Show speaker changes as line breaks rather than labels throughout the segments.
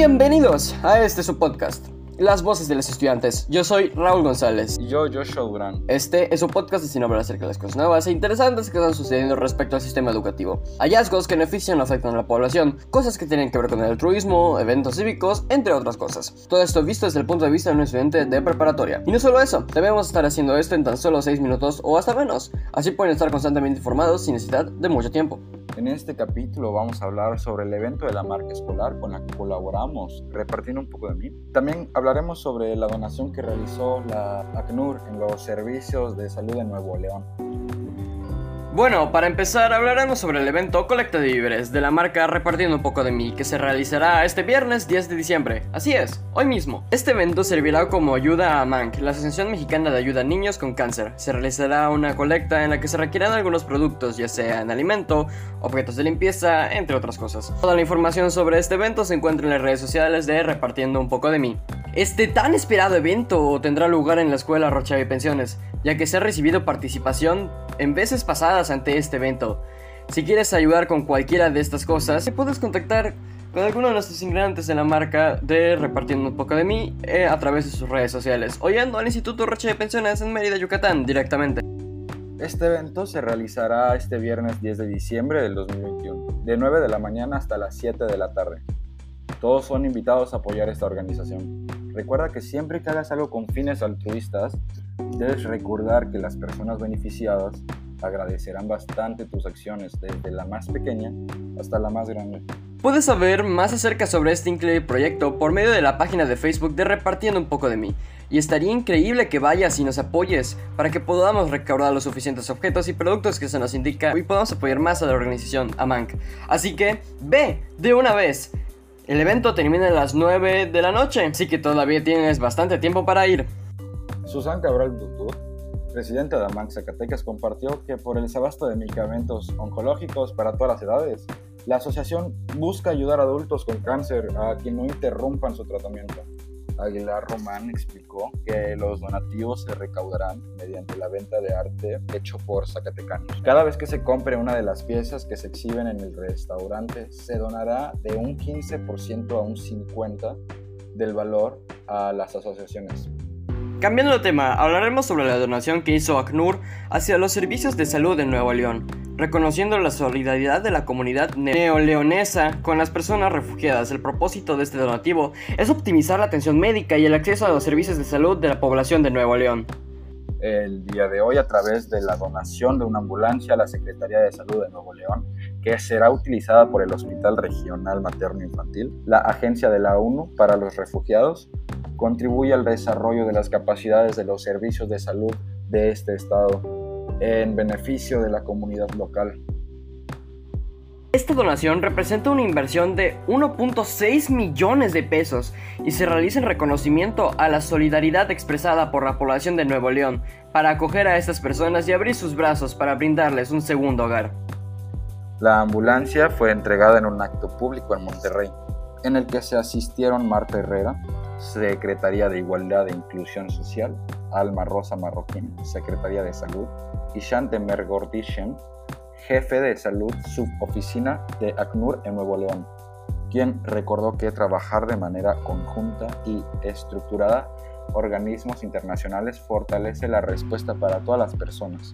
Bienvenidos a este su podcast, Las Voces de los Estudiantes. Yo soy Raúl González.
Y yo, Joshua Durán.
Este es un podcast destinado a hablar acerca de las cosas nuevas e interesantes que están sucediendo respecto al sistema educativo. Hallazgos que benefician o afectan a la población, cosas que tienen que ver con el altruismo, eventos cívicos, entre otras cosas. Todo esto visto desde el punto de vista de un estudiante de preparatoria. Y no solo eso, debemos estar haciendo esto en tan solo 6 minutos o hasta menos. Así pueden estar constantemente informados sin necesidad de mucho tiempo.
En este capítulo vamos a hablar sobre el evento de la marca escolar con la que colaboramos, repartiendo un poco de mí. También hablaremos sobre la donación que realizó la ACNUR en los servicios de salud de Nuevo León.
Bueno, para empezar hablaremos sobre el evento Colecta de Víveres de la marca Repartiendo un poco de mí que se realizará este viernes 10 de diciembre. Así es, hoy mismo. Este evento servirá como ayuda a MANC, la Asociación Mexicana de Ayuda a Niños con Cáncer. Se realizará una colecta en la que se requieran algunos productos, ya sean alimento, objetos de limpieza, entre otras cosas. Toda la información sobre este evento se encuentra en las redes sociales de Repartiendo un poco de mí. Este tan esperado evento tendrá lugar en la escuela Rocha de Pensiones, ya que se ha recibido participación en veces pasadas ante este evento. Si quieres ayudar con cualquiera de estas cosas, puedes contactar con alguno de nuestros ingredientes de la marca de Repartiendo un poco de mí eh, a través de sus redes sociales o yendo al Instituto Rocha de Pensiones en Mérida, Yucatán, directamente.
Este evento se realizará este viernes 10 de diciembre del 2021, de 9 de la mañana hasta las 7 de la tarde. Todos son invitados a apoyar esta organización. Recuerda que siempre que hagas algo con fines altruistas, debes recordar que las personas beneficiadas agradecerán bastante tus acciones, desde la más pequeña hasta la más grande.
Puedes saber más acerca sobre este increíble proyecto por medio de la página de Facebook de Repartiendo un poco de mí. Y estaría increíble que vayas y nos apoyes para que podamos recaudar los suficientes objetos y productos que se nos indica y podamos apoyar más a la organización AMANC. Así que ve de una vez. El evento termina a las 9 de la noche, así que todavía tienes bastante tiempo para ir.
Susan Cabral Dutur, presidenta de AMANC Zacatecas, compartió que por el desabasto de medicamentos oncológicos para todas las edades, la asociación busca ayudar a adultos con cáncer a que no interrumpan su tratamiento. Aguilar Román explicó que los donativos se recaudarán mediante la venta de arte hecho por zacatecanos. Cada vez que se compre una de las piezas que se exhiben en el restaurante, se donará de un 15% a un 50% del valor a las asociaciones.
Cambiando de tema, hablaremos sobre la donación que hizo ACNUR hacia los servicios de salud de Nuevo León, reconociendo la solidaridad de la comunidad neoleonesa con las personas refugiadas. El propósito de este donativo es optimizar la atención médica y el acceso a los servicios de salud de la población de Nuevo León.
El día de hoy, a través de la donación de una ambulancia a la Secretaría de Salud de Nuevo León, que será utilizada por el Hospital Regional Materno Infantil, la Agencia de la ONU para los Refugiados, contribuye al desarrollo de las capacidades de los servicios de salud de este estado en beneficio de la comunidad local.
Esta donación representa una inversión de 1.6 millones de pesos y se realiza en reconocimiento a la solidaridad expresada por la población de Nuevo León para acoger a estas personas y abrir sus brazos para brindarles un segundo hogar.
La ambulancia fue entregada en un acto público en Monterrey, en el que se asistieron Marta Herrera, Secretaría de Igualdad e Inclusión Social, Alma Rosa Marroquín, Secretaría de Salud, y Chantemer Gordishen, jefe de salud suboficina de ACNUR en Nuevo León, quien recordó que trabajar de manera conjunta y estructurada organismos internacionales fortalece la respuesta para todas las personas,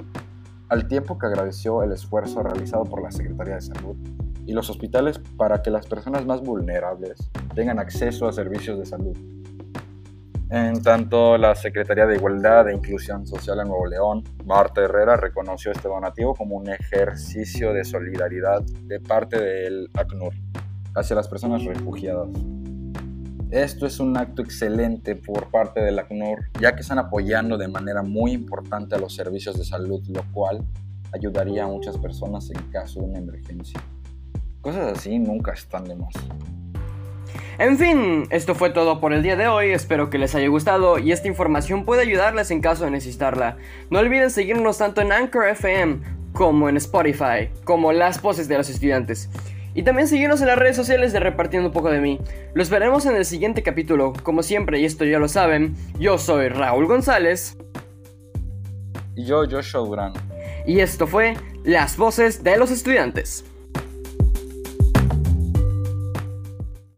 al tiempo que agradeció el esfuerzo realizado por la Secretaría de Salud y los hospitales para que las personas más vulnerables tengan acceso a servicios de salud. En tanto, la Secretaría de Igualdad e Inclusión Social en Nuevo León, Marta Herrera, reconoció este donativo como un ejercicio de solidaridad de parte del ACNUR hacia las personas refugiadas. Esto es un acto excelente por parte del ACNUR, ya que están apoyando de manera muy importante a los servicios de salud, lo cual ayudaría a muchas personas en caso de una emergencia. Cosas así nunca están de más.
En fin, esto fue todo por el día de hoy, espero que les haya gustado y esta información puede ayudarles en caso de necesitarla. No olviden seguirnos tanto en Anchor FM como en Spotify, como las voces de los estudiantes. Y también seguirnos en las redes sociales de Repartiendo un poco de mí. Los veremos en el siguiente capítulo. Como siempre, y esto ya lo saben, yo soy Raúl González.
Y yo, Joshua Durán.
Y esto fue Las voces de los estudiantes.